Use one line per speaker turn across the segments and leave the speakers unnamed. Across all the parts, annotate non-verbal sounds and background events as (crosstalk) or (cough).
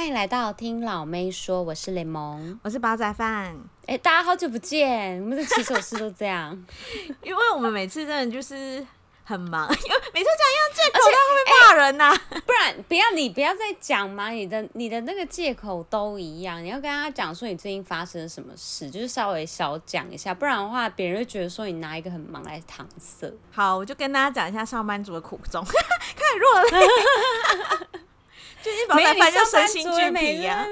欢迎来到听老妹说，我是雷蒙，
我是煲仔饭。
哎、欸，大家好久不见，我们的骑手是都这样，(laughs)
因为我们每次真的就是很忙，(laughs) 因为每次讲一样借口，他会不会骂人呐、啊
欸？不然不要你不要再讲嘛，你的你的那个借口都一样，你要跟他讲说你最近发生了什么事，就是稍微少讲一下，不然的话别人会觉得说你拿一个很忙来搪塞。
好，我就跟大家讲一下上班族的苦衷，(laughs) 太弱了。就是煲仔饭就身心俱疲呀！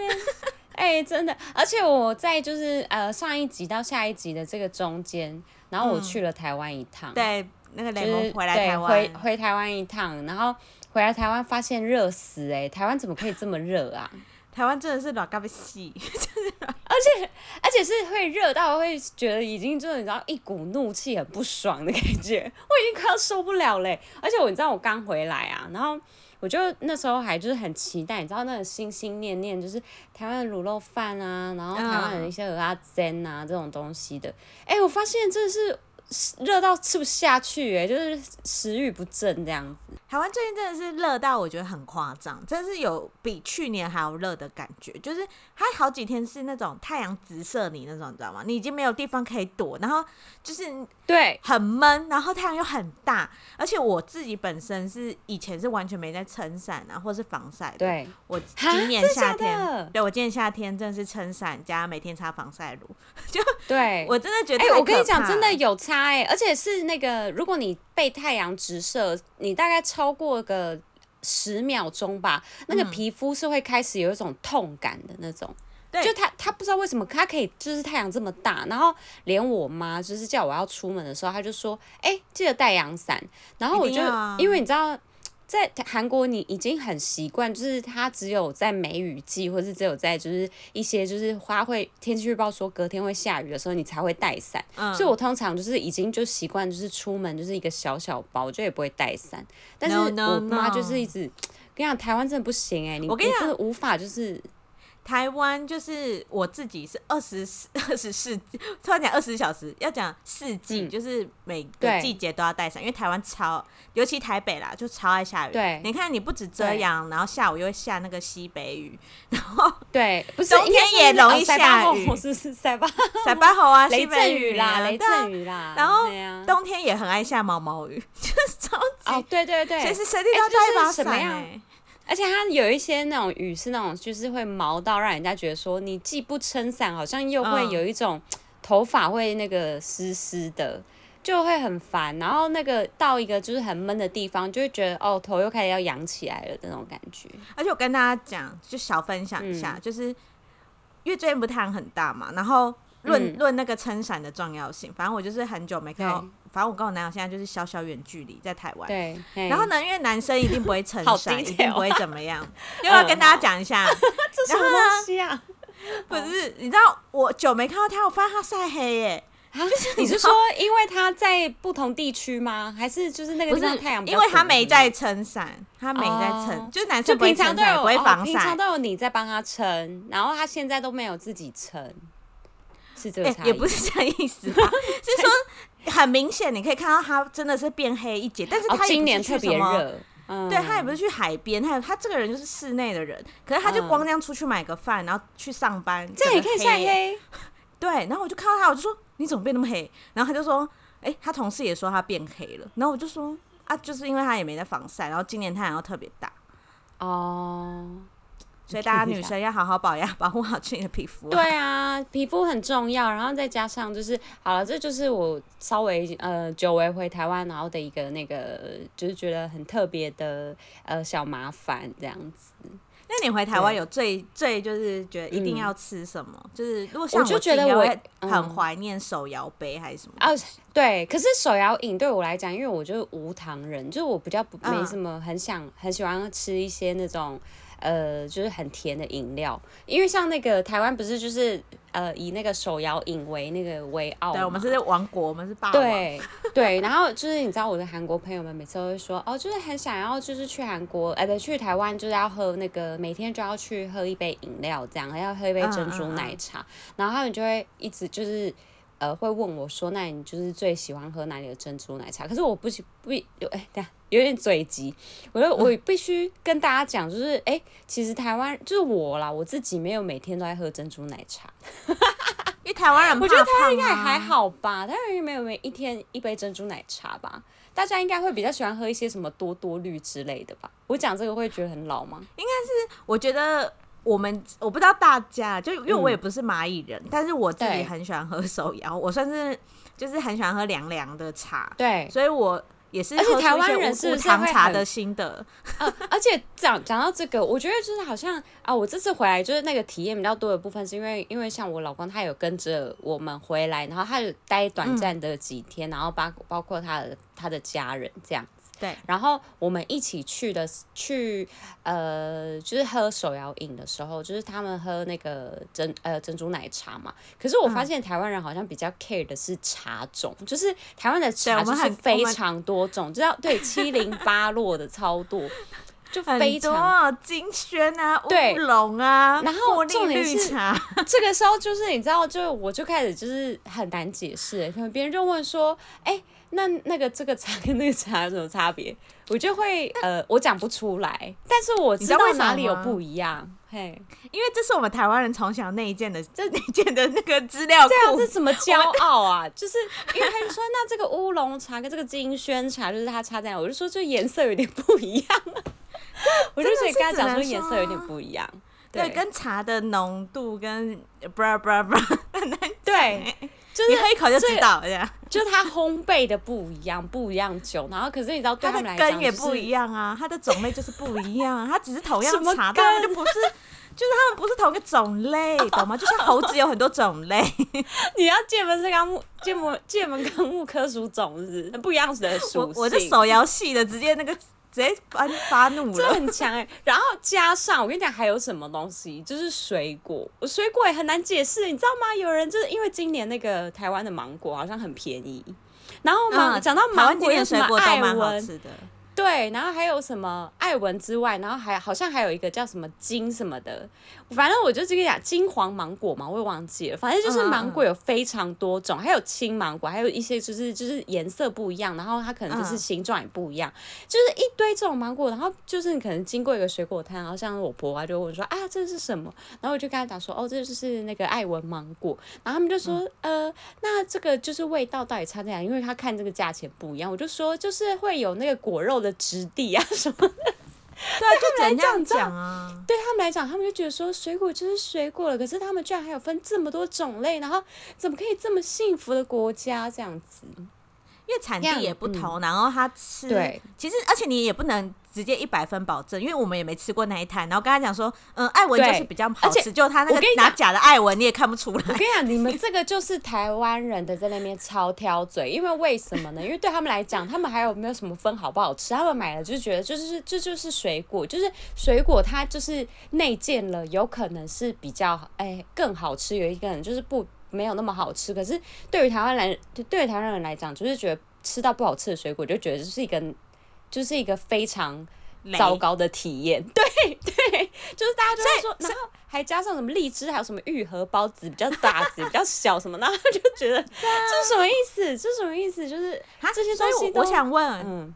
哎、欸，真的，而且我在就是呃上一集到下一集的这个中间，然后我去了台湾一趟，
嗯、对，那个雷蒙回来台湾，
回回台湾一趟，然后回来台湾发现热死哎、欸，台湾怎么可以这么热啊？(laughs)
台湾真的是老干不行，(laughs)
而且而且是会热到会觉得已经就是你知道一股怒气很不爽的感觉，我已经快要受不了嘞、欸，而且我你知道我刚回来啊，然后。我就那时候还就是很期待，你知道那个心心念念就是台湾的卤肉饭啊，然后台湾的一些鹅啊煎啊这种东西的。哎、欸，我发现真的是热到吃不下去、欸，哎，就是食欲不振这样子。
台湾最近真的是热到我觉得很夸张，真是有比去年还要热的感觉，就是它好几天是那种太阳直射你那种，你知道吗？你已经没有地方可以躲，然后就是
对很
闷，然后太阳又很大，而且我自己本身是以前是完全没在撑伞啊，或是防晒的。
对，
我今年夏天，对我今年夏天真的是撑伞加每天擦防晒乳，(laughs) 就
对
我真的觉得，
哎、欸，我跟你讲，真的有差哎、欸，而且是那个如果你被太阳直射，你大概。超过个十秒钟吧，那个皮肤是会开始有一种痛感的那种。对，就他他不知道为什么他可以，就是太阳这么大，然后连我妈就是叫我要出门的时候，他就说：“哎、欸，记得带阳伞。”然后我就因为你知道。在韩国，你已经很习惯，就是它只有在梅雨季，或是只有在就是一些就是花卉天气预报说隔天会下雨的时候，你才会带伞。嗯。所以我通常就是已经就习惯，就是出门就是一个小小包，就也不会带伞。但是我妈就是一直.跟你讲，台湾真的不行哎、欸，你我跟你讲，就是无法就是。
台湾就是我自己是二十四二十四，突然讲二十四小时要讲四季，嗯，就是每个季节都要带伞，因为台湾超，尤其台北啦，就超爱下雨。
对，
你看你不止遮阳，然后下午又会下那个西北雨，然后
对，不是
冬天也容易下雨，
是不是塞巴 (laughs)
塞巴猴啊，
雷阵雨啦，雷阵雨啦，
然后冬天也很爱下毛毛雨，(laughs) 就是超级
哦，对对对，
其实谁都要带一把伞哎、欸。
而且它有一些那种雨是那种，就是会毛到让人家觉得说，你既不撑伞，好像又会有一种头发会那个湿湿的，就会很烦。然后那个到一个就是很闷的地方，就会觉得哦，头又开始要痒起来了的那种感觉。
而且我跟大家讲，就小分享一下，嗯、就是因为最近不太阳很大嘛，然后论论、嗯、那个撑伞的重要性，反正我就是很久没看到。反正我跟我男友现在就是小小远距离在台湾，
对。
然后呢，因为男生一定不会 (laughs) 撑伞，一定不会怎么样。又要跟大家讲一下，(laughs)
这什么东西啊？
不是，你知道我久没看到他，我发现他晒黑耶。(laughs)
就是你是说，因为他在不同地区吗？还是就是那个地方太阳？
因为他没在撑伞，他没在撑、哦，就是男生平常都有不会防晒、哦，
平常都有你在帮他撑，然后他现在都没有自己撑，是这个欸、
也不是这意思吧？是说。很明显，你可以看到他真的是变黑一截，但是他也不是去什么，哦、热、嗯，对他也不是去海边，他他这个人就是室内的人，可是他就光这样出去买个饭，然后去上班，
这样也可以晒黑。(laughs)
对，然后我就看到他，我就说你怎么变那么黑？然后他就说，哎、欸，他同事也说他变黑了。然后我就说啊，就是因为他也没在防晒，然后今年太阳又特别大。哦。所以大家 (laughs) 女生要好好保养，保护好自己的皮肤啊。
对啊，皮肤很重要。然后再加上就是，好了，这就是我稍微呃久违回台湾，然后的一个那个，就是觉得很特别的呃小麻烦这样子。
那你回台湾有最最就是觉得一定要吃什么？嗯、就是如果像我，
我就觉得我
很怀念手摇杯还是什么？
啊，对。可是手摇饮对我来讲，因为我就是无糖人，就是我比较不没什么很想、嗯、很喜欢吃一些那种。呃，就是很甜的饮料，因为像那个台湾不是就是呃以那个手摇饮为那个为傲，
对，我们是王国，我们是霸王。
对对，然后就是你知道我的韩国朋友们每次都会说哦，就是很想要就是去韩国，哎、呃，不去台湾就是要喝那个每天就要去喝一杯饮料，这样还要喝一杯珍珠奶茶，嗯。嗯嗯，然后他们就会一直就是呃会问我说，那你就是最喜欢喝哪里的珍珠奶茶？可是我不喜不有哎，等下有点嘴急，我就我必须跟大家讲，就是哎、欸，其实台湾就是我啦，我自己没有每天都在喝珍珠奶茶。(laughs)
因为台湾人、啊，
我觉得台湾应该还好吧，台湾人没有没一天一杯珍珠奶茶吧？大家应该会比较喜欢喝一些什么多多绿之类的吧？我讲这个会觉得很老吗？
应该是，我觉得我们我不知道大家，就因为我也不是蚂蚁人，嗯、但是我自己很喜欢喝手摇，我算是就是很喜欢喝凉凉的茶，
对，
所以我。也是，
而且台湾人是
常茶的心得，
呃，而且讲讲到这个，我觉得就是好像啊，我这次回来就是那个体验比较多的部分，是因为因为像我老公他有跟着我们回来，然后他有待短暂的几天，嗯、然后包包括他的他的家人这样。对，然后我们一起去的去呃，就是喝手摇饮的时候，就是他们喝那个珍呃珍珠奶茶嘛。可是我发现台湾人好像比较 care 的是茶种，嗯、就是台湾的茶就是非常多种，知道对 (laughs) 七零八落的超多，就非常
金萱啊、乌龙啊，
然后重点是这个时候就是你知道，就我就开始就是很难解释，可能别人就问说，哎。那那个这个茶跟那个茶有什么差别？我就会呃，我讲不出来，但是我知道哪里有不一样。嘿，
因为这是我们台湾人从小内建的，这内建的那个资料库，
这样是什么骄傲啊？就是因为他就说，那这个乌龙茶跟这个金萱茶，就是它差在哪？我就说这颜色有点不一样。(laughs) 我就可以跟他讲说颜色有点不一样，
对，对跟茶的浓度跟不不不很难
对。就是、
你喝一口就知道，这样 (laughs)
就它烘焙的不一样，不一样酒。然后可是你知道，对他们来讲、
就是、根也不一样啊，它的种类就是不一样啊。它只是同样茶，但它就不是，(laughs) 就是它们不是同一个种类，懂吗？就像猴子有很多种类，(laughs)
你要界门是纲目界门界门纲木科属种是不一样的属性。
我我这手摇细的，直接那个。直接发发怒了，
这很强哎、欸！然后加上我跟你讲，还有什么东西？就是水果，水果也很难解释，你知道吗？有人就是因为今年那个台湾的芒果好像很便宜，然后芒讲、嗯、到芒果有什么艾文。对，然后还有什么爱文之外，然后还好像还有一个叫什么金什么的，反正我就这个讲金黄芒果嘛，我也忘记了。反正就是芒果有非常多种，还有青芒果，还有一些就是就是颜色不一样，然后它可能就是形状也不一样，就是一堆这种芒果。然后就是你可能经过一个水果摊，然后像我婆啊就问说啊这是什么？然后我就跟她讲说哦这就是那个爱文芒果。然后他们就说呃那这个就是味道到底差在哪？因为他看这个价钱不一样。我就说就是会有那个果肉的。质地啊什么的，
对，就怎样讲啊？
对他们来讲，他们就觉得说水果就是水果了，可是他们居然还有分这么多种类，然后怎么可以这么幸福的国家这样子？
因为产地也不同，嗯、然后他吃，
对，
其实而且你也不能直接一百分保证，因为我们也没吃过那一摊。然后跟他讲说，嗯，艾文就是比较好吃，就他那个拿假的艾文你也看不出来。
我跟你讲，你们这个就是台湾人的在那边超挑嘴，因为为什么呢？(laughs) 因为对他们来讲，他们还有没有什么分好不好吃？他们买了就是觉得就是这就是水果，就是水果，它就是内建了，有可能是比较哎、欸、更好吃，有一个人就是不。没有那么好吃，可是对于台湾人，对于台湾人来讲，就是觉得吃到不好吃的水果，就觉得这是一个，就是一个非常糟糕的体验。(laughs) 对对，就是大家就会说，然后还加上什么荔枝，还有什么玉荷包子比较大子，比较小什么，然后就觉得 (laughs) 这是什么意思？这是什么意思？就是这些东西，
我想问，嗯。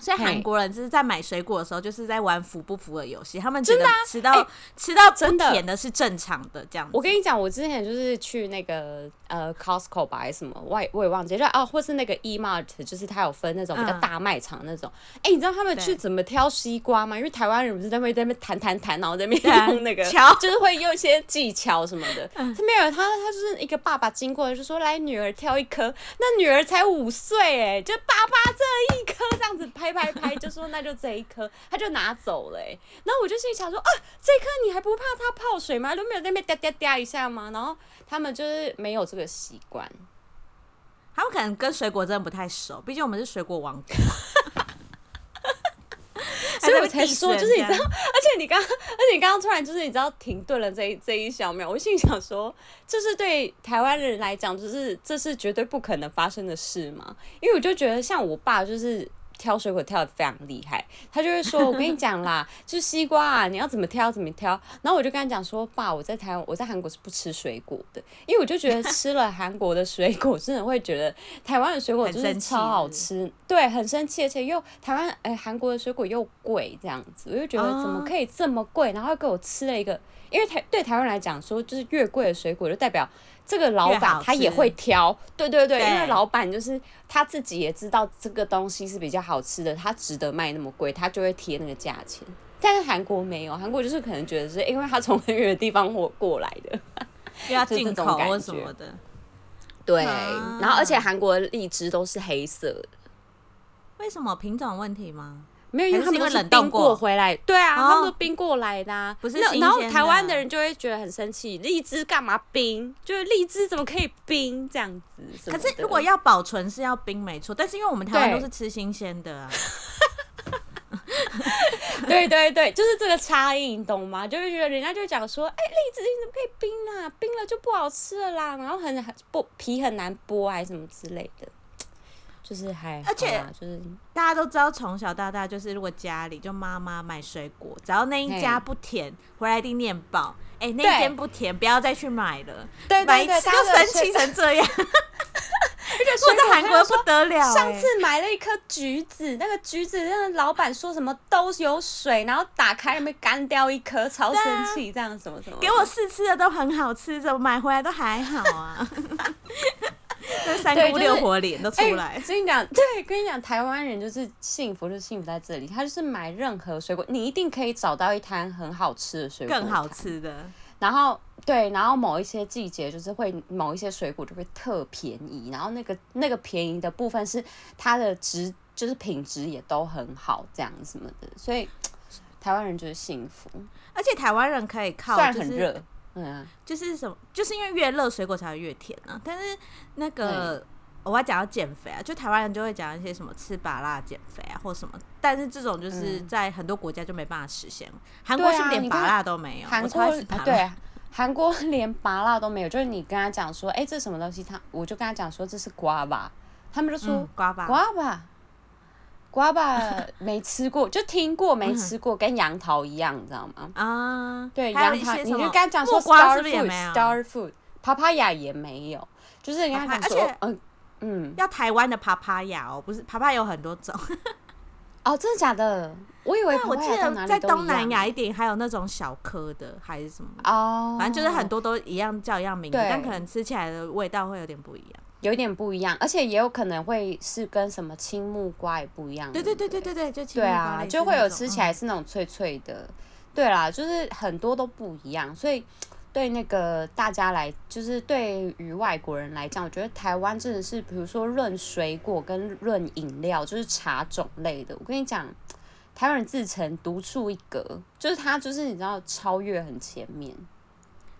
所以韩国人就是在买水果的时候，就是在玩服不服的游戏。他们真的吃到、啊欸、吃到真的甜的是正常的这样子。
我跟你讲，我之前就是去那个呃 Costco 吧，还是什么，我也我也忘记了。就啊，或是那个 E Mart，就是它有分那种比较大卖场那种。哎、嗯欸，你知道他们去怎么挑西瓜吗？因为台湾人不是在那在那边弹弹弹，然后在那边用那个，(laughs) 就是会用一些技巧什么的。他没有，他他就是一个爸爸经过就说：“来，女儿挑一颗。”那女儿才五岁，哎，就爸爸这一颗这样子拍。拍拍拍就说那就这一颗，他就拿走了。然后我就心里想说啊，这颗你还不怕它泡水吗？都没有在那边嗲嗲嗲一下吗？然后他们就是没有这个习惯，
他们可能跟水果真的不太熟，毕竟我们是水果王国。
所以我才说，就是你知道，而且你刚，而且你刚刚突然就是你知道停顿了这一这一小秒，我心里想说，这是对台湾人来讲，就是这是绝对不可能发生的事嘛？因为我就觉得像我爸就是。挑水果挑的非常厉害，他就会说：“我跟你讲啦，(laughs) 就是西瓜啊，你要怎么挑怎么挑。”然后我就跟他讲说：“爸，我在台湾，我在韩国是不吃水果的，因为我就觉得吃了韩国的水果，真的会觉得台湾的水果就是超好吃，对，很生气，而且又台湾哎韩国的水果又贵，这样子，我就觉得怎么可以这么贵？然后给我吃了一个，因为台对台湾来讲说，就是越贵的水果就代表。”这个老板他也会挑，对对对，对，因为老板就是他自己也知道这个东西是比较好吃的，他值得卖那么贵，他就会贴那个价钱。但是韩国没有，韩国就是可能觉得是因为他从很远的地方过过来的，
要进口或什么的。
对，然后而且韩国的荔枝都是黑色的，
为什么？品种问题吗？
没有，因为他们都是冰过回来，对啊，他们都冰过来的，啊，不是。然后台湾的人就会觉得很生气，荔枝干嘛冰？就是荔枝怎么可以冰这样子？
可是如果要保存是要冰没错，但是因为我们台湾都是吃新鲜的啊。(laughs)
对对对，就是这个差异，你懂吗？就会觉得人家就讲说，哎，荔枝你怎么可以冰啊？冰了就不好吃了啦，然后很很剥皮很难剥，还是什么之类的。就是还，
而且就是大家都知道，从小到大就是，如果家里就妈妈买水果，只要那一家不甜，回来一定念爆。哎、欸，那间不甜，不要再去买了。
对，
买一次就神奇成这样。(laughs) 而且说在韩国不得了、欸，
上次买了一颗橘子，那个橘子，那个老板说什么都有水，然后打开里面干掉一颗，超生气，这样什么什么。
给我试吃的都很好吃，怎么买回来都还好啊？(laughs) 三姑六婆脸都出来。
所以你讲，对，跟你讲，台湾人就是幸福，就是幸福在这里。他就是买任何水果，你一定可以找到一摊很好吃的水果，
更好吃的。
然后对，然后某一些季节就是会某一些水果就会特便宜，然后那个那个便宜的部分是它的值，就是品质也都很好，这样什么的。所以 (tsk) 台湾人就是幸福，
而且台湾人可以靠，
虽然很热。嗯，
就是什么，就是因为越热水果才会越甜啊。但是那个我要讲到减肥啊，就台湾人就会讲一些什么吃芭辣减肥啊，或什么。但是这种就是在很多国家就没办法实现。韩国是连芭辣都没有，
韩国对，韩国 (laughs) 连芭辣都没有。就是你跟他讲说，哎、欸，这是什么东西？他我就跟他讲说这是瓜吧，他们就说瓜吧，瓜吧。瓜吧 (laughs) 没吃过，就听过没吃过，跟杨桃一样，你知道吗？
啊，
对，杨桃，你就跟他讲说 star food，star food，papaya 也没有，就是人家讲说，嗯嗯，
要台湾的 papaya 哦，不是 papaya 有很多种。(laughs)
哦，真的假的？我以为
我记得在东南亚一点还有那种小颗的，还是什么？哦，反正就是很多都一样叫一样名字，但可能吃起来的味道会有点不一样。
有点不一样，而且也有可能会是跟什么青木瓜也不一样。
对对对对对对，就青
木瓜。对啊，就会有吃起来是那种脆脆的。嗯、对啦，就是很多都不一样，所以对那个大家来，就是对于外国人来讲，我觉得台湾真的是，比如说论水果跟论饮料，就是茶种类的。我跟你讲，台湾人自成独树一格，就是他就是你知道超越很前面。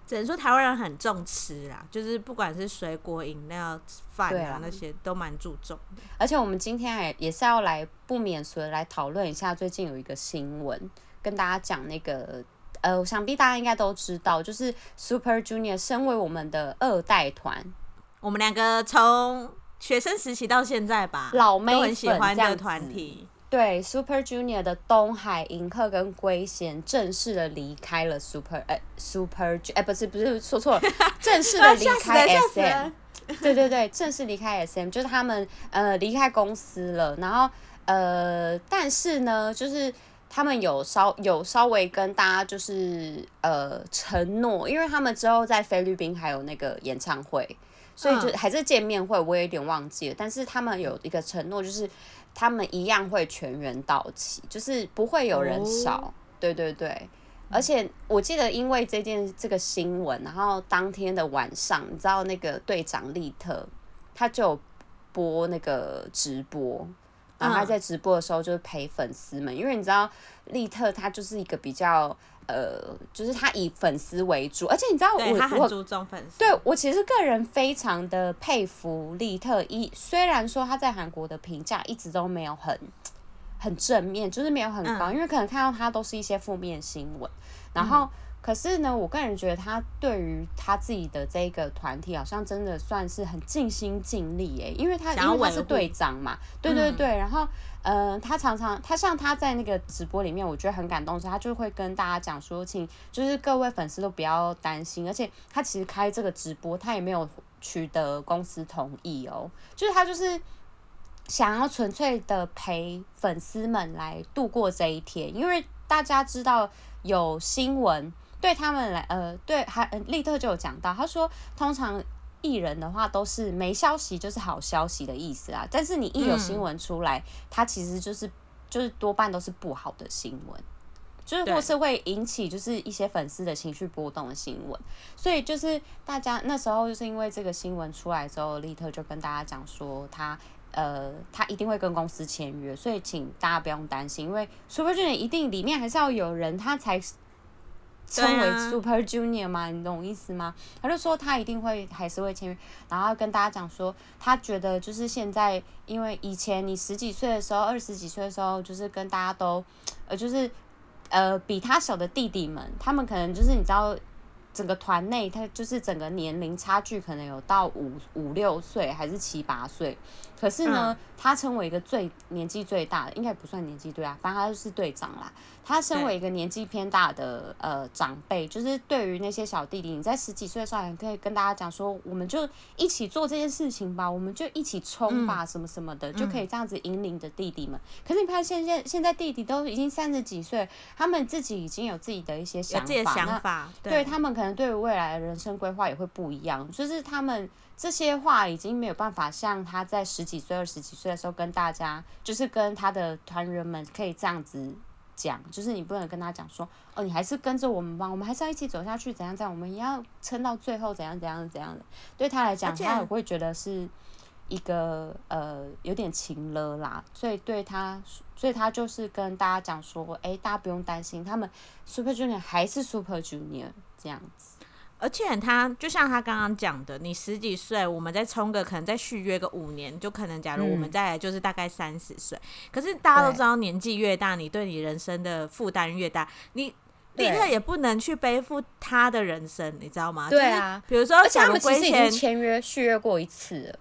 只能说台湾人很重吃啊，就是不管是水果、饮料、饭啊那些都蛮注重的。
而且我们今天也也是要来不免俗的来讨论一下，最近有一个新闻跟大家讲那个，呃，想必大家应该都知道，就是 Super Junior 身为我们的二代团，
我们两个从学生时期到现在吧，
老妹
都很喜欢这个团体。
对，Super Junior 的东海、银赫跟圭贤正式的离开了 Super，哎、欸、，Super，哎、欸，不是不是说错了，正式的离开 SM，对对对，正式离开 SM，就是他们呃离开公司了，然后呃，但是呢，就是他们有稍有稍微跟大家就是呃承诺，因为他们之后在菲律宾还有那个演唱会，所以就还是见面会，我也有点忘记了，但是他们有一个承诺就是。他们一样会全员到齐，就是不会有人少。Oh. 对对对，而且我记得，因为这件这个新闻，然后当天的晚上，你知道那个队长利特，他就播那个直播，然后他在直播的时候就是陪粉丝们，因为你知道利特他就是一个比较。呃，就是他以粉丝为主，而且你知道我，
我他很注重粉丝。
对，我其实个人非常的佩服利特一，虽然说他在韩国的评价一直都没有很很正面，就是没有很高，嗯、因为可能看到他都是一些负面新闻。然后可是呢，我个人觉得他对于他自己的这个团体，好像真的算是很尽心尽力哎，因为他因为他是队长嘛，对对对，然后呃，他常常他像他在那个直播里面，我觉得很感动是，他就会跟大家讲说，请就是各位粉丝都不要担心，而且他其实开这个直播，他也没有取得公司同意哦，就是他就是想要纯粹的陪粉丝们来度过这一天，因为大家知道有新闻。对他们来，呃，对，还利特就有讲到，他说，通常艺人的话都是没消息就是好消息的意思啊，但是你一有新闻出来，它其实就是就是多半都是不好的新闻，就是或是会引起就是一些粉丝的情绪波动的新闻，所以就是大家那时候就是因为这个新闻出来之后，利特就跟大家讲说他呃他一定会跟公司签约，所以请大家不用担心，因为 Super Junior 一定里面还是要有人他才。称为 Super Junior 吗？你懂我意思吗？他就说他一定会还是会签约，然后跟大家讲说，他觉得就是现在，因为以前你十几岁的时候，二十几岁的时候，就是跟大家都，呃，就是呃比他小的弟弟们，他们可能就是你知道。整个团内，他就是整个年龄差距可能有到五五六岁，还是七八岁。可是呢，嗯、他成为一个最年纪最大的，应该不算年纪对啊，反正他就是队长啦。他身为一个年纪偏大的呃长辈，就是对于那些小弟弟，你在十几岁的时候，还可以跟大家讲说，我们就一起做这件事情吧，我们就一起冲吧，什么什么的，嗯、就可以这样子引领着弟弟们。可是你看，现在现在弟弟都已经三十几岁，他们自己已经有自己的一些想法，
想法对，
对他们可能。对于未来的人生规划也会不一样，就是他们这些话已经没有办法像他在十几岁、二十几岁的时候跟大家，就是跟他的团员们可以这样子讲，就是你不能跟他讲说，哦，你还是跟着我们吧，我们还是要一起走下去，怎样怎样，我们也要撑到最后，怎样怎样怎样的。对他来讲，他也会觉得是一个呃有点情了啦，所以对他，所以他就是跟大家讲说，哎，大家不用担心，他们 Super Junior 还是 Super Junior。这样子，
而且他就像他刚刚讲的，你十几岁，我们再冲个，可能再续约个五年，就可能假如我们再来就是大概三十岁。嗯、可是大家都知道，年纪越大，你对你人生的负担越大，你立刻也不能去背负他的人生，你知道吗？
对啊，
比如说，
而且他们其实已经签约续约过一次了。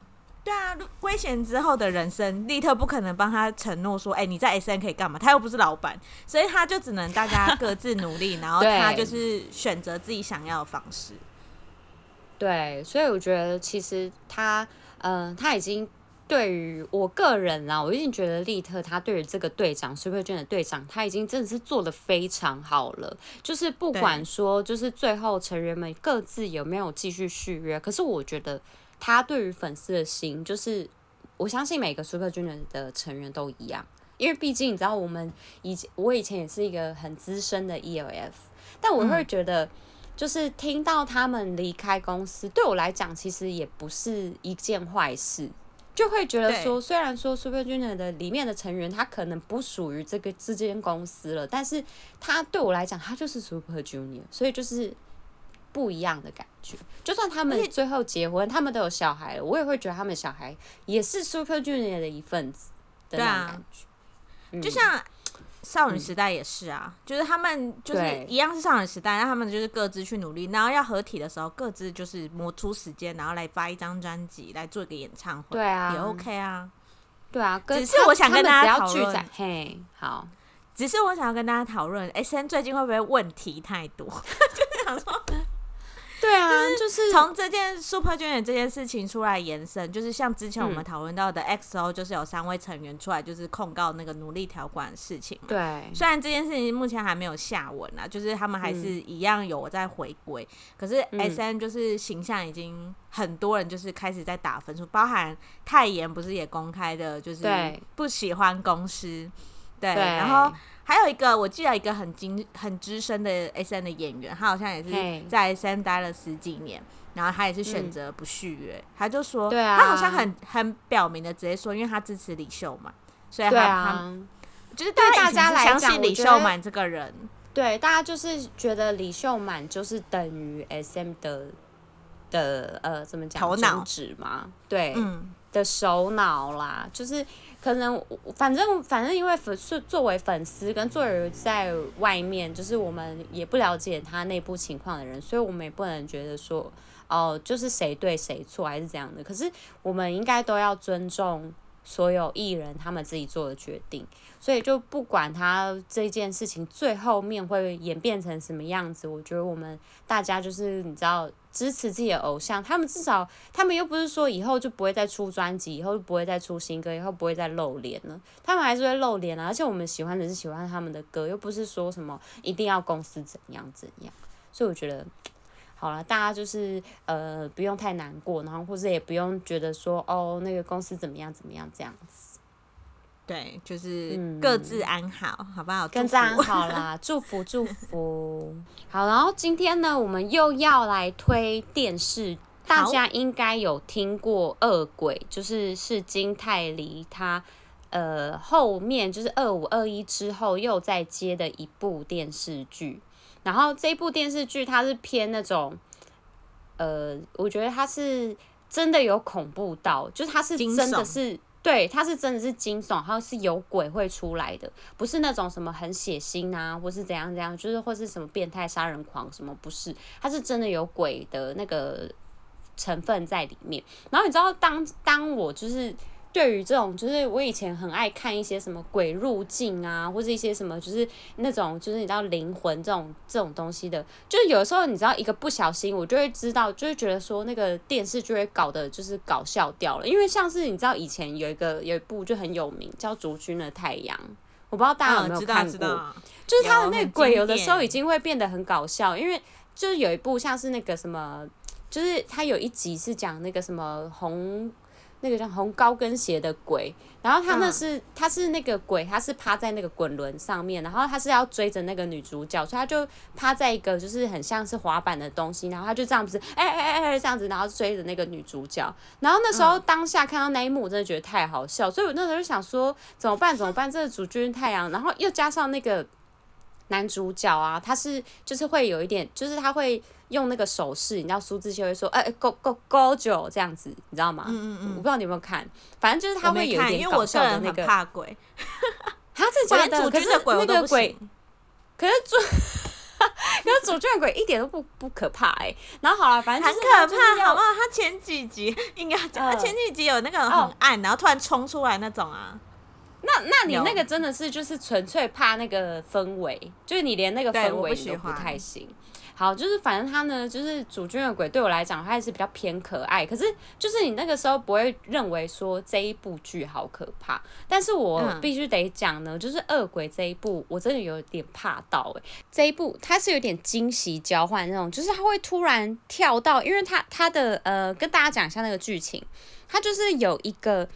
对啊，危险之后的人生，利特不可能帮他承诺说，哎、欸，你在 S N 可以干嘛？他又不是老板，所以他就只能大家各自努力，(laughs) 然后他就是选择自己想要的方式。
对，所以我觉得其实他，嗯、呃，他已经对于我个人啦，我已经觉得利特他对于这个队长 Super Junior 的队长，他已经真的是做的非常好了。就是不管说，就是最后成员们各自有没有继续续约，可是我觉得。他对于粉丝的心，就是我相信每个 Super Junior 的成员都一样，因为毕竟你知道，我们以前我以前也是一个很资深的 ELF，但我会觉得，就是听到他们离开公司，对我来讲其实也不是一件坏事，就会觉得说，虽然说 Super Junior 的里面的成员他可能不属于这个这间公司了，但是他对我来讲，他就是 Super Junior，所以就是。不一样的感觉，就算他们最后结婚，他们都有小孩了，我也会觉得他们小孩也是 Super Junior 的一份子的那种感觉。
对啊，就像少女时代也是啊，嗯、就是他们就是一样是少女时代，那他们就是各自去努力，然后要合体的时候，各自就是磨出时间，然后来发一张专辑，来做一个演唱会，
对啊，
也 OK 啊，
对啊。
只是我想跟大家讨论，
嘿，好，
只是我想要跟大家讨论，SM 最近会不会问题太多？(laughs) 就是想说。
对啊，就是
从这件 Super Junior 这件事情出来延伸，就是像之前我们讨论到的 XO，就是有三位成员出来就是控告那个奴隶条款的事情
嘛。
对，虽然这件事情目前还没有下文啊，就是他们还是一样有在回归，嗯、可是 SM 就是形象已经很多人就是开始在打分数，包含泰妍不是也公开的，就是不喜欢公司。对，对，然后。还有一个，我记得一个很精很资深的 SM 的演员，他好像也是在 SM 待了十几年，然后他也是选择不续约，嗯、他就说，对啊，他好像很很表明的直接说，因为他支持李秀满，所以他、啊、他就是对大家来讲，相信李秀满这个人，
对大家就是觉得李秀满就是等于 SM 的的呃怎么讲头脑。嘛，对，嗯。的首脑啦，就是可能反正反正因为粉是作为粉丝跟作为在外面，就是我们也不了解他内部情况的人，所以我们也不能觉得说哦，就是谁对谁错还是怎样的。可是我们应该都要尊重所有艺人他们自己做的决定。所以就不管他这件事情最后面会演变成什么样子，我觉得我们大家就是你知道支持自己的偶像，他们至少他们又不是说以后就不会再出专辑，以后就不会再出新歌，以后不会再露脸了，他们还是会露脸啊。而且我们喜欢的是喜欢他们的歌，又不是说什么一定要公司怎样怎样。所以我觉得好了，大家就是呃不用太难过，然后或者也不用觉得说哦那个公司怎么样怎么样这样子。
对，就是各自安好，嗯、好不好？
各自安好 (laughs) 啦，祝福祝福。好，然后今天呢，我们又要来推电视，大家应该有听过《恶鬼》，就是是金泰梨他呃后面就是二五二一之后又再接的一部电视剧。然后这部电视剧它是偏那种呃，我觉得它是真的有恐怖到，就是它是真的是。对，它是真的是惊悚，它是有鬼会出来的，不是那种什么很血腥啊，或是怎样怎样，就是或是什么变态杀人狂什么，不是，它是真的有鬼的那个成分在里面。然后你知道，当当我就是。对于这种，就是我以前很爱看一些什么鬼入境啊，或者一些什么，就是那种，就是你知道灵魂这种这种东西的，就是有时候你知道一个不小心，我就会知道，就会觉得说那个电视就会搞的就是搞笑掉了。因为像是你知道以前有一个有一部就很有名叫《竹君的太阳》，我不知道大家有没有看过，嗯、就是他的那个鬼有的时候已经会变得很搞笑，因为就是有一部像是那个什么，就是他有一集是讲那个什么红。那个叫红高跟鞋的鬼，然后他那是、嗯、他是那个鬼，他是趴在那个滚轮上面，然后他是要追着那个女主角，所以他就趴在一个就是很像是滑板的东西，然后他就这样子，哎哎哎哎这样子，然后追着那个女主角，然后那时候当下看到那一幕，我真的觉得太好笑，所以我那时候就想说怎么办怎么办？这个主君太阳，然后又加上那个男主角啊，他是就是会有一点，就是他会。用那个手势，你知道苏志燮会说，哎、欸，高高高九这样子，你知道吗？嗯嗯嗯。我不知道你有没有看，反正就是他会有一点搞笑的那个。
怕鬼。(laughs)
他是假的，可是那个鬼，可是主，(laughs) 可是主角的鬼一点都不不可怕哎、欸。然后好了，反正就是
很可怕，好不好？他前几集应该讲，他前几集有那个很暗，然后突然冲出来那种啊。
那那你那个真的是就是纯粹怕那个氛围，就是你连那个氛围都不太行。好，就是反正他呢，就是主君的鬼对我来讲，他还是比较偏可爱。可是就是你那个时候不会认为说这一部剧好可怕，但是我必须得讲呢，就是恶鬼这一部，我真的有点怕到哎、欸。这一部它是有点惊喜交换那种，就是它会突然跳到，因为它它的呃，跟大家讲一下那个剧情，它就是有一个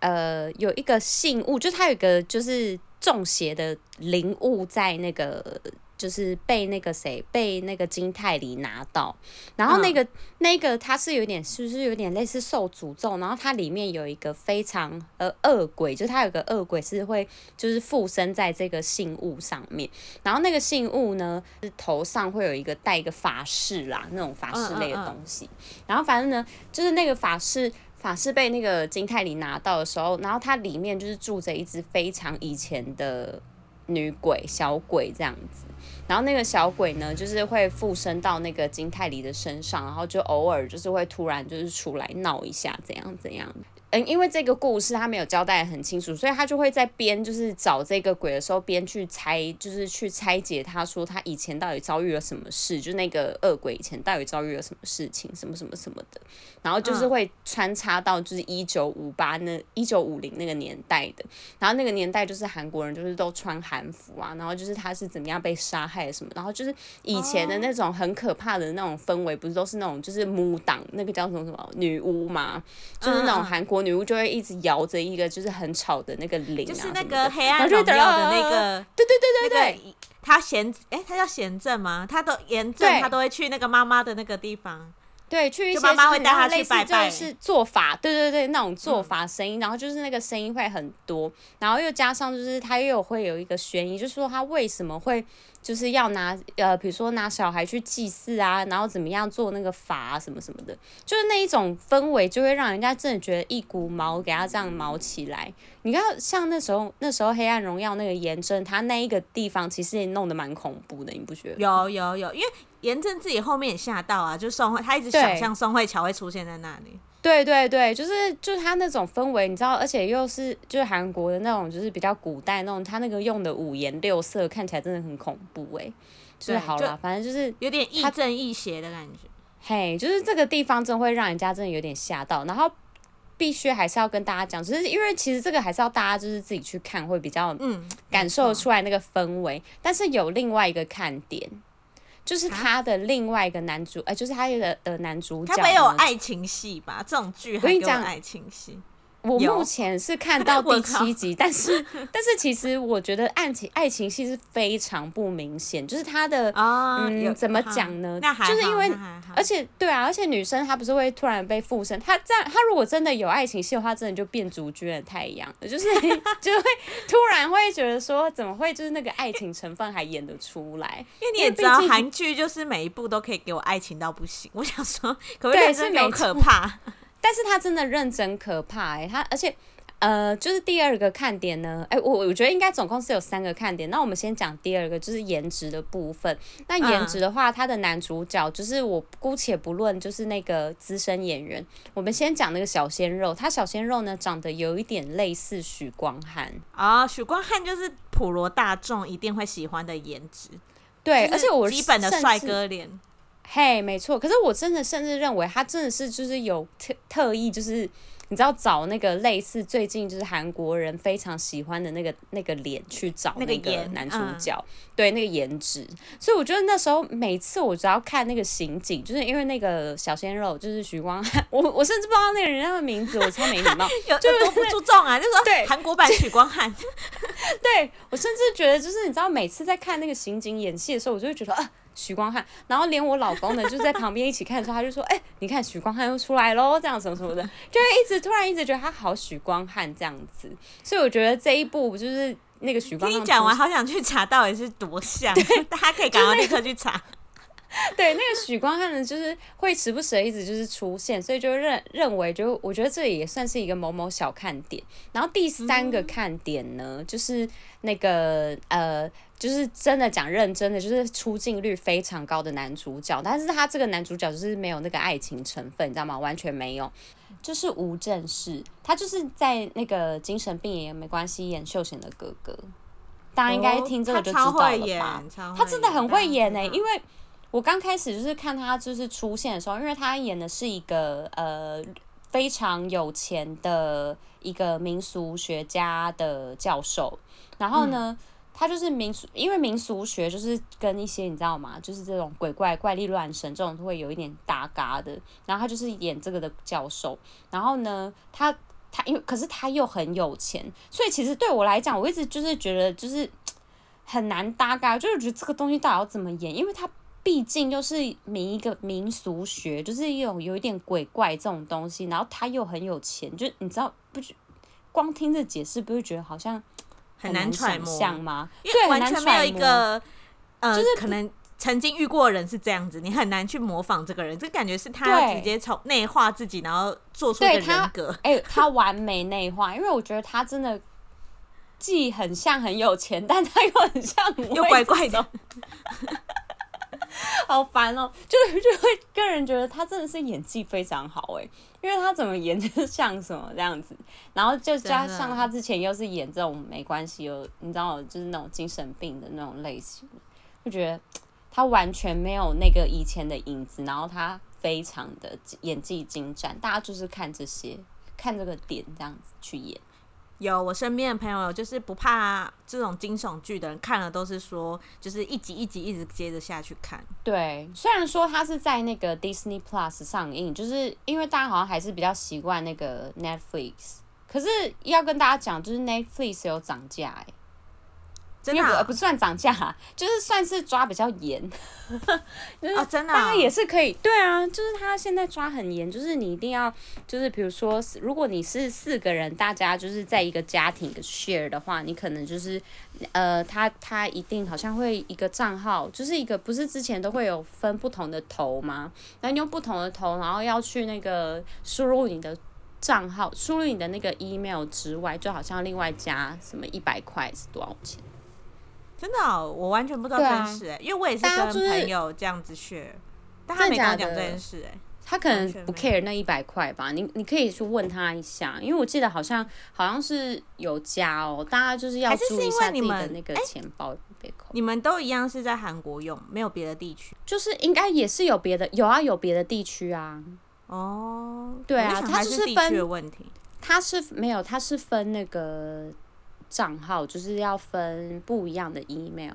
呃有一个信物，就是它有一个就是中邪的灵物在那个。就是被那个谁被那个金泰梨拿到，然后那个、嗯、那个他是有点是不是有点类似受诅咒，然后它里面有一个非常呃恶鬼，就是它有个恶鬼是会就是附身在这个信物上面，然后那个信物呢是头上会有一个戴一个法式啦那种法式类的东西，嗯嗯嗯。然后反正呢就是那个法式法式被那个金泰梨拿到的时候，然后它里面就是住着一只非常以前的女鬼小鬼这样子。然后那个小鬼呢，就是会附身到那个金泰梨的身上，然后就偶尔就是会突然就是出来闹一下，怎样怎样。嗯，因为这个故事他没有交代很清楚，所以他就会在边就是找这个鬼的时候，边去拆，就是去拆解他说他以前到底遭遇了什么事，就那个恶鬼以前到底遭遇了什么事情，什么什么什么的，然后就是会穿插到就是一九五八那一九五零那个年代的，然后那个年代就是韩国人就是都穿韩服啊，然后就是他是怎么样被杀害什么，然后就是以前的那种很可怕的那种氛围，不是都是那种就是母党那个叫什么什么女巫嘛，就是那种韩国。女巫就会一直摇着一个就是很吵的那个铃，
就是那个黑暗荣耀的那个，
对对对对对，
那个、他贤，哎、欸，他叫贤正吗？他都严正，他都会去那个妈妈的那个地方。
对，去一些
妈妈会带他
去拜拜，就是做法，对对对，那种做法声音，嗯、然后就是那个声音会很多，然后又加上就是他又会有一个悬疑，就是说他为什么会就是要拿呃，比如说拿小孩去祭祀啊，然后怎么样做那个法啊什么什么的，就是那一种氛围就会让人家真的觉得一股毛给他这样毛起来。你看，像那时候那时候黑暗荣耀那个炎症，他那一个地方其实也弄得蛮恐怖的，你不觉得？
有有有，因为。严正自己后面也吓到啊，就宋慧，他一直想象宋慧乔会出现在那里。
对对对，就是就是他那种氛围，你知道，而且又是就是韩国的那种，就是比较古代那种，他那个用的五颜六色，看起来真的很恐怖哎。就是好了，反正就是
有点亦正亦邪的感觉。
嘿，就是这个地方真的会让人家真的有点吓到，然后必须还是要跟大家讲，只是因为其实这个还是要大家就是自己去看会比较嗯感受出来那个氛围，但是有另外一个看点。就是他的另外一个男主，哎就是他的的男主角。
他没有爱情戏吧？这种剧还有爱情戏。
我目前是看到 (laughs) 第七集，但是 (laughs) 但是其实我觉得爱情爱情戏是非常不明显，就是他的、哦、嗯怎么讲呢？就是因为而且对啊，而且女生她不是会突然被附身，她这样她如果真的有爱情戏的话，真的就变主角的太阳，就是 (laughs) 就会突然会觉得说怎么会就是那个爱情成分还演得出来？
因为你也知道韩剧就是每一部都可以给我爱情到不行，我想说可不可以是没有可怕？
但是他真的认真可怕哎、欸，他而且，呃，就是第二个看点呢，哎、欸，我我觉得应该总共是有三个看点。那我们先讲第二个，就是颜值的部分。那颜值的话，他的男主角就是我姑且不论，就是那个资深演员，我们先讲那个小鲜肉。他小鲜肉呢，长得有一点类似许光汉
啊，许光汉就是普罗大众一定会喜欢的颜值，
对，而且我
基本的帅哥脸。
嘿没错。可是我真的甚至认为他真的是就是有特特意，就是你知道找那个类似最近就是韩国人非常喜欢的那个那个脸去找那个男主角，嗯、对那个颜值。所以我觉得那时候每次我只要看那个刑警，就是因为那个小鲜肉就是许光汉，我我甚至不知道那个人家的名字，我超没礼貌，(laughs)
有就多不注重啊，就是说对韩国版许光汉。(laughs)
对我甚至觉得就是你知道每次在看那个刑警演戏的时候，我就会觉得啊。许光汉，然后连我老公呢，就在旁边一起看的时候，他就说：“哎、欸，你看许光汉又出来喽，这样什么什么的，就会一直突然一直觉得他好许光汉这样子。”所以我觉得这一部就是那个许光汉。
听你讲完，好想去查到底是多像，对大家可以赶快立刻去查。
对，那个许光汉呢，就是会时不时的一直就是出现，所以就认认为就我觉得这也算是一个某某小看点。然后第三个看点呢，嗯、就是那个呃。就是真的讲认真的，就是出镜率非常高的男主角，但是他这个男主角就是没有那个爱情成分，你知道吗？完全没有。就是吴正式，他就是在那个精神病也没关系演秀贤的哥哥，大家应该听这个就知道了吧？哦、他，他真的很会演呢、欸，因为我刚开始就是看他就是出现的时候，因为他演的是一个呃非常有钱的一个民俗学家的教授，然后呢。嗯他就是民俗，因为民俗学就是跟一些你知道吗？就是这种鬼怪、怪力乱神这种都会有一点搭嘎的。然后他就是演这个的教授。然后呢，他他因为可是他又很有钱，所以其实对我来讲，我一直就是觉得就是很难搭嘎，就是觉得这个东西到底要怎么演？因为他毕竟又是民一个民俗学，就是一种有一点鬼怪这种东西。然后他又很有钱，就你知道不？光听这解释，不会觉得好像。
很难揣摩
吗？
因为完全没有一个，呃，就是可能曾经遇过的人是这样子，你很难去模仿这个人。这感觉是他要直接从内化自己，然后做出一个人格。
哎、欸，他完美内化，因为我觉得他真的既很像很有钱，但他又很像 (laughs)
又怪怪的。(laughs)
好烦哦、喔，就就会个人觉得他真的是演技非常好哎、欸，因为他怎么演就是像什么这样子，(laughs) 然后就加上他之前又是演这种没关系有你知道就是那种精神病的那种类型，就觉得他完全没有那个以前的影子，然后他非常的演技精湛，大家就是看这些看这个点这样子去演。
有我身边的朋友，就是不怕这种惊悚剧的人，看了都是说，就是一集一集一直接着下去看。
对，虽然说它是在那个 Disney Plus 上映，就是因为大家好像还是比较习惯那个 Netflix，可是要跟大家讲，就是 Netflix 有涨价哎。
真的、啊、
不不算涨价，(laughs) 就是算是抓比较严，(laughs)
哦，真的，
当然也是可以，对啊，就是他现在抓很严，就是你一定要，就是比如说，如果你是四个人，大家就是在一个家庭的 share 的话，你可能就是，呃，他他一定好像会一个账号，就是一个不是之前都会有分不同的头吗？然后你用不同的头，然后要去那个输入你的账号，输入你的那个 email 之外，就好像另外加什么一百块是多少钱？
真的、哦，我完全不知道这件事哎、因为我也是跟朋友这样子学，就是、但他没跟我讲这件事哎、欸，
他可能不 care 那一百块吧，你你可以去问他一下，因为我记得好像好像是有加哦，大家就是要注意一下自己的那个钱包被扣。
你们都一样是在韩国用，没有别的地区，
就是应该也是有别的，有啊有别的地区啊。
哦，
对啊，它
是
就是分
问题，
它是没有，它是分那个。账号就是要分不一样的 email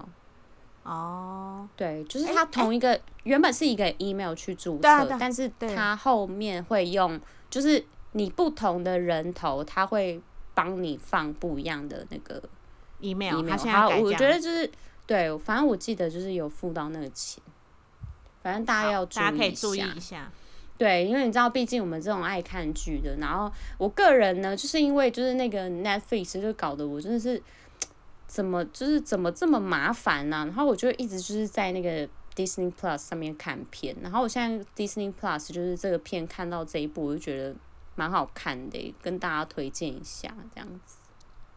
哦，
对，就是它同一个、欸、原本是一个 email 去
注册，
但是它后面会用，就是你不同的人头，它会帮你放不一样的那个
email。
好，我觉得就是对，反正我记得就是有付到那个钱，反正大家要
大家可以注意一下。
对，因为你知道，毕竟我们这种爱看剧的，然后我个人呢，就是因为就是那个 Netflix 就搞得我真的是怎么就是怎么这么麻烦呢、啊？然后我就一直就是在那个 Disney Plus 上面看片，然后我现在 Disney Plus 就是这个片看到这一部，我就觉得蛮好看的，跟大家推荐一下这样子。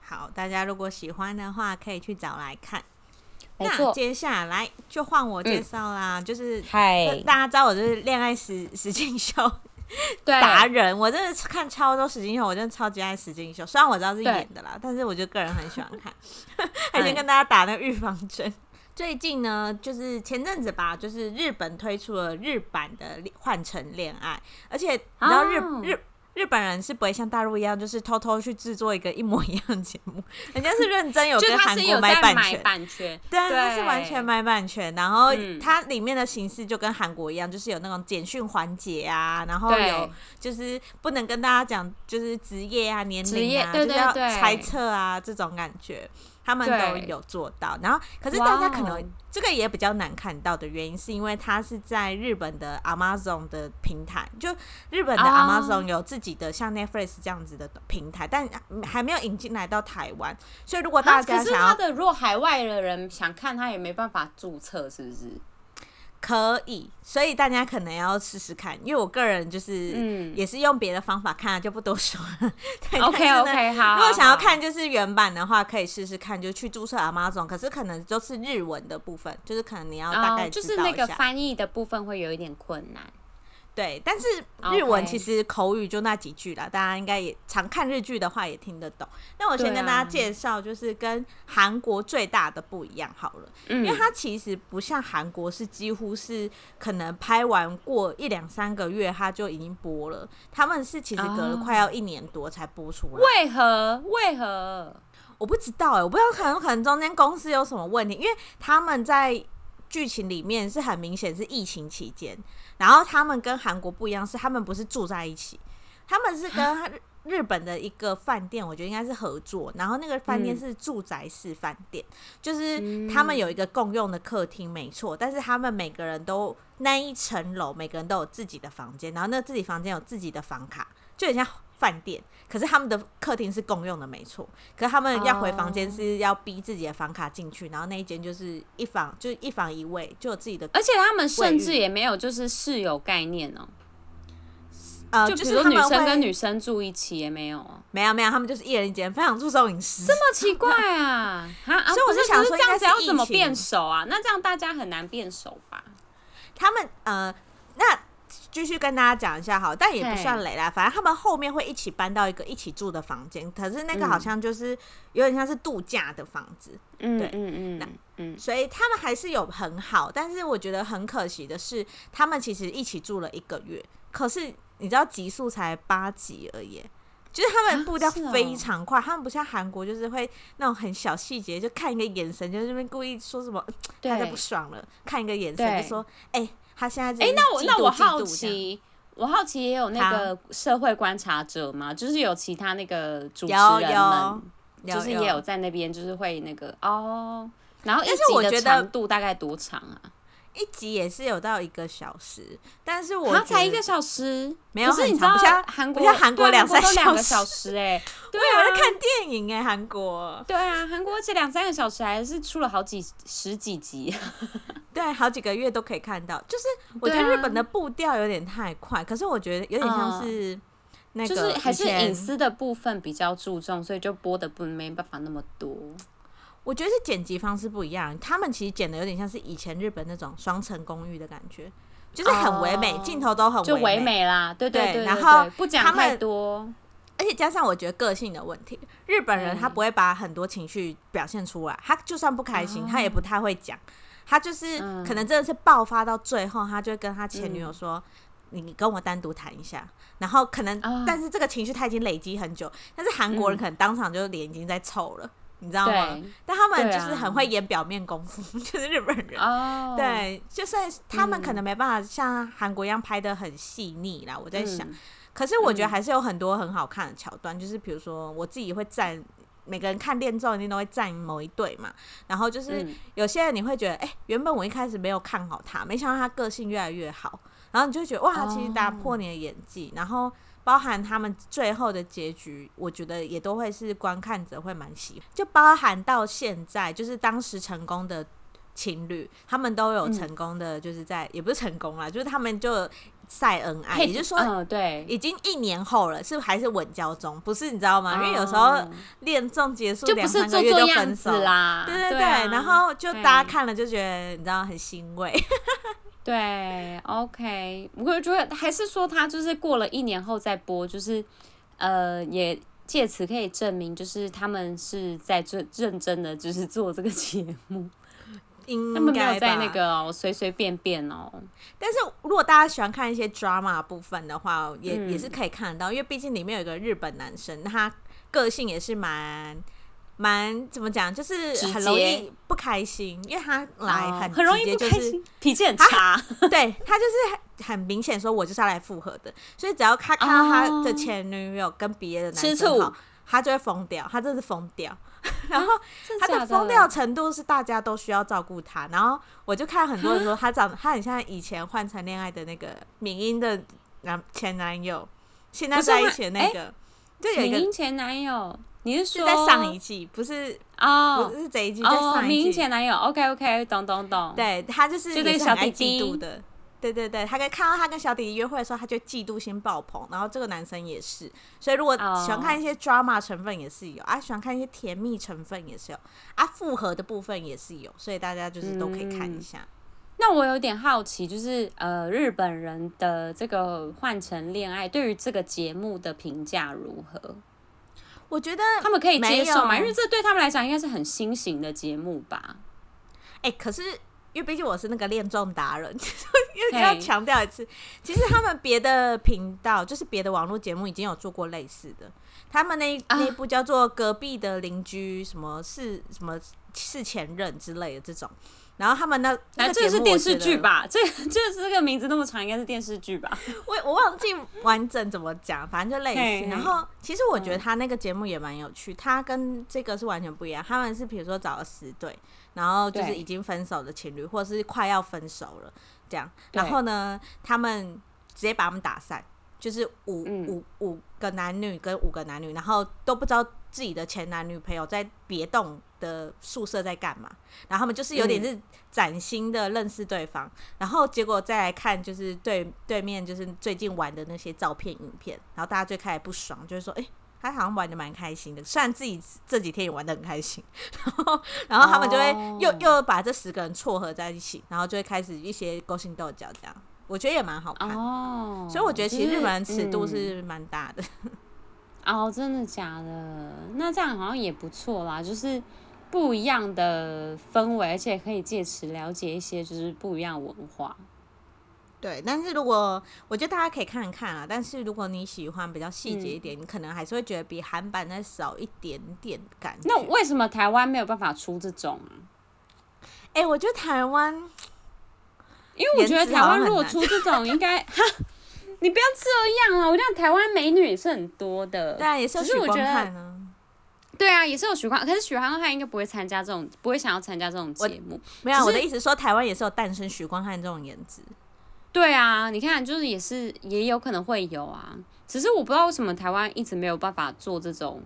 好，大家如果喜欢的话，可以去找来看。
没错，
那接下来就换我介绍啦，嗯、就是
嗨，
大家知道我就是恋爱实实境秀 (laughs) 达人，我真的看超多实境秀，我真的超级爱实境秀。虽然我知道是演的啦，但是我就个人很喜欢看。还先跟大家打那个预防针。最近呢，就是前阵子吧，就是日本推出了日版的《换乘恋爱》，而且你知道日、哦、日。日本人是不会像大陆一样，就是偷偷去制作一个一模一样的节目，(laughs) 人家是认真有跟韩国买版权，
版权。
对，他是完全买版权。然后它里面的形式就跟韩国一样，就是有那种简讯环节啊，然后有就是不能跟大家讲就是职业啊、年龄啊，就是要猜测啊这种感觉。他们都有做到，然后可是大家可能这个也比较难看到的原因，是因为它是在日本的 Amazon 的平台，就日本的 Amazon 有自己的像 Netflix 这样子的平台，但还没有引进来到台湾，所以如果大家想要，
他的如果海外的人想看，他也没办法注册，是不是？
可以，所以大家可能要试试看，因为我个人就是，也是用别的方法看，就不多说了。对
OK OK，好。
如果想要看就是原版的话，可以试试看，就去注册 Amazon。可是可能都是日文的部分，就是可能你要大概知道一下，
就是那个翻译的部分会有一点困难。
对，但是日文其实口语就那几句啦.大家应该也常看日剧的话也听得懂。那我先跟大家介绍，就是跟韩国最大的不一样好了，嗯、因为它其实不像韩国是几乎是可能拍完过一两三个月它就已经播了，他们是其实隔了快要一年多才播出来。
为何？为何？
我不知道哎、欸，我不知道可能可能中间公司有什么问题，因为他们在。剧情里面是很明显是疫情期间，然后他们跟韩国不一样，是他们不是住在一起，他们是跟日本的一个饭店，我觉得应该是合作，然后那个饭店是住宅式饭店，嗯、就是他们有一个共用的客厅，没错，但是他们每个人都那一层楼，每个人都有自己的房间，然后那自己房间有自己的房卡，就很像。饭店，可是他们的客厅是共用的，没错。可是他们要回房间是要逼自己的房卡进去，然后那一间就是一房，就是一房一卫，就有自己的。
而且他们甚至也没有就是室友概念哦、喔。
呃，
就比如说女生跟女生住一起也没有哦，
没有没有，他们就是一人一间，非常注重隐私。
这么奇怪 (laughs) 啊？啊，所以我就想说，这样子要怎么变熟啊？那这样大家很难变熟吧？
他们呃，那。继续跟大家讲一下好，但也不算雷啦。反正他们后面会一起搬到一个一起住的房间，可是那个好像就是有点像是度假的房子。嗯，对，嗯嗯嗯嗯，所以他们还是有很好，但是我觉得很可惜的是，他们其实一起住了一个月，可是你知道集数才八集而已，就是他们步调非常快，他们不像韩国，就是会那种很小细节，就看一个眼神，就是这边故意说什么，(tsk) 大家不爽了，看一个眼神就说，哎。他现在哎、欸，
那我那我好奇，我好奇也有那个社会观察者吗？就是有其他那个主持人们，就是也有在那边，就是会那个哦。然后一集的长度大概多长啊？
一集也是有到一个小时，但是我
才一个小时，
没有是？你知道韩国，像韩国两三
个小时哎、欸，(laughs)
对啊，我在看电影哎、欸，韩国，
对啊，韩国这两三个小时还是出了好几十几集，(laughs)
对，好几个月都可以看到。就是我觉得日本的步调有点太快，啊、可是我觉得有点像是那个，
就是还是隐私的部分比较注重，所以就播的不没办法那么多。
我觉得是剪辑方式不一样，他们其实剪的有点像是以前日本那种双层公寓的感觉，就是很唯美，镜、oh, 头都很唯美，
就唯美啦，对对对，
然后
不讲太多，
而且加上我觉得个性的问题，日本人他不会把很多情绪表现出来，他就算不开心，他也不太会讲，他就是可能真的是爆发到最后，他就会跟他前女友说：“嗯、你跟我单独谈一下。”然后可能，但是这个情绪他已经累积很久，但是韩国人可能当场就脸已经在臭了。你知道吗？但他们就是很会演表面功夫，啊、(laughs) 就是日本人。Oh, 对，就是他们可能没办法像韩国一样拍的很细腻啦。我在想、嗯，可是我觉得还是有很多很好看的桥段，嗯、就是比如说我自己会站，每个人看恋综一定都会站某一对嘛。然后就是有些人你会觉得，哎、欸，原本我一开始没有看好他，没想到他个性越来越好，然后你就会觉得哇，他其实打破你的演技，oh. 然后。包含他们最后的结局，我觉得也都会是观看者会蛮喜欢。就包含到现在，就是当时成功的情侣，他们都有成功的，就是在、嗯、也不是成功啦，就是他们就晒恩爱，也就是说，
嗯，对，
已经一年后了，是不是还是稳交中？不是，你知道吗？因为有时候恋综结束两三个月就分手
啦，
对对对，然后就大家看了就觉得你知道很欣慰。
对，OK，我觉得还是说他就是过了一年后再播，就是呃，也借此可以证明，就是他们是在认认真的，就是做这个节目，(laughs) 他们没有在那个随随便便哦。
但是如果大家喜欢看一些 drama 部分的话，也、嗯、也是可以看得到，因为毕竟里面有一个日本男生，他个性也是蛮。蛮怎么讲，就是很容易不开心，因为他来很很容易不开心，
脾气很差。
对，他就是很很明显说，我就是要来复合的，所以只要他看到他的前女友跟别的男生好，他就会疯掉，他真是疯掉。(laughs) 然后他的疯掉程度是大家都需要照顾他。然后我就看很多人说，他长 (gasps) 他很像以前换成恋爱的那个敏英的男前男友，现在在一起的那个，就有一个
前男友。你是说
是在上一季，不是
哦，
不是这一季，在上一季。
明前男友，OK OK，懂懂懂。
对，他就是就是很爱嫉妒的，对对对，他跟看到他跟小弟弟约会的时候，他就嫉妒心爆棚。然后这个男生也是，所以如果喜欢看一些 drama 成分也是有、oh. 啊，喜欢看一些甜蜜成分也是有啊，复合的部分也是有，所以大家就是都可以看一下。嗯、
那我有点好奇，就是呃，日本人的这个换乘恋爱对于这个节目的评价如何？
我觉得
他们可以接受嘛，因为这对他们来讲应该是很新型的节目吧。
哎、欸，可是因为毕竟我是那个恋综达人，(laughs) 因为要强调一次，其实他们别的频道就是别的网络节目已经有做过类似的，他们那那一部叫做《隔壁的邻居》，什么是什么是前任之类的这种。然后他们那，(laughs) 那个、
这是电视剧吧？这这是这个名字那么长，应该是电视剧吧？
我我忘记完整怎么讲，反正就类似。嘿嘿然后其实我觉得他那个节目也蛮有趣，他跟这个是完全不一样。他们是比如说找了十对，然后就是已经分手的情侣，或者是快要分手了这样。然后呢，他们直接把他们打散，就是五、嗯、五五个男女跟五个男女，然后都不知道自己的前男女朋友在别栋的宿舍在干嘛？然后他们就是有点是崭新的认识对方，嗯，然后结果再来看就是对对面就是最近玩的那些照片影片，然后大家就开始不爽，就是说，哎，他好像玩的蛮开心的，虽然自己这几天也玩的很开心，(laughs) 然后然后他们就会又，哦，又把这十个人撮合在一起，然后就会开始一些勾心斗角这样，我觉得也蛮好看哦。所以我觉得其实日本人尺度是蛮大的。(laughs)
哦，真的假的？那这样好像也不错啦，就是。不一样的氛围，而且可以借此了解一些就是不一样的文化。
对，但是如果我觉得大家可以看看啊，但是如果你喜欢比较细节一点，嗯，你可能还是会觉得比韩版再少一点点感觉。
那为什么台湾没有办法出这种啊？
哎、欸，我觉得台湾，
因为我觉得台湾如果出这种，应该哈，你不要这样啊！我觉得台湾美女也是很多的，
对啊，也是有许光汉啊。
对啊，也是有许光，可是许光汉应该不会参加这种，不会想要参加这种节目。
没有，我的意思说，台湾也是有诞生许光汉这种颜值。
对啊，你看，就是也是也有可能会有啊，只是我不知道为什么台湾一直没有办法做这种，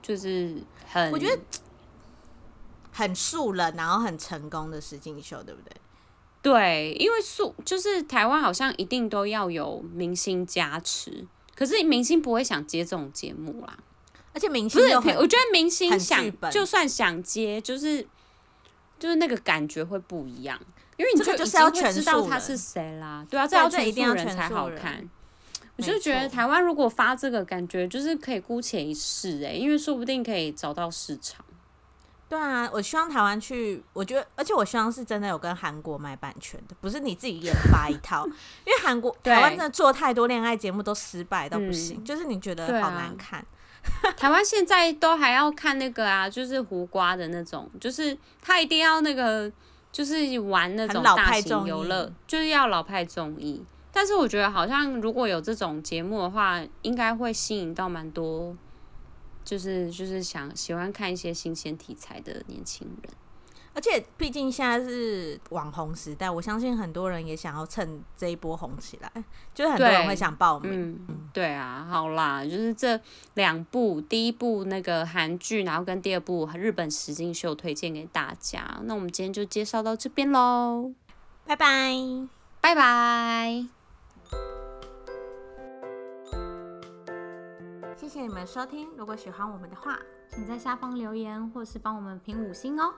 就是很，
我觉得很素人，然后很成功的实境秀，对不对？
对，因为素就是台湾好像一定都要有明星加持，可是明星不会想接这种节目啦，
而且明星
不是，我觉得明星想就算想接，就是就是那个感觉会不一样。因为你就
就是要全
知道他是谁啦，对啊，这要一定要全才好看。我就觉得台湾如果发这个，感觉就是可以姑且一试哎，因为说不定可以找到市场。
对啊，我希望台湾去，我觉得，而且我希望是真的有跟韩国买版权的，不是你自己研发一套。(laughs) 因为韩国台湾真的做太多恋爱节目都失败到不行，嗯、就是你觉得好难看。
啊、(laughs) 台湾现在都还要看那个啊，就是胡瓜的那种，就是他一定要那个。就是玩那种大型游乐，就是要老派综艺。但是我觉得好像如果有这种节目的话，应该会吸引到蛮多，就是就是想喜欢看一些新鲜题材的年轻人。
而且毕竟现在是网红时代，我相信很多人也想要趁这一波红起来，就是很多人会想报名。
嗯，对啊，好啦，就是这两部，第一部那个韩剧，然后跟第二部日本实境秀推荐给大家。那我们今天就介绍到这边喽，
拜拜，
拜拜。
谢谢你们收听，如果喜欢我们的话，
请在下方留言或是帮我们评五星哦。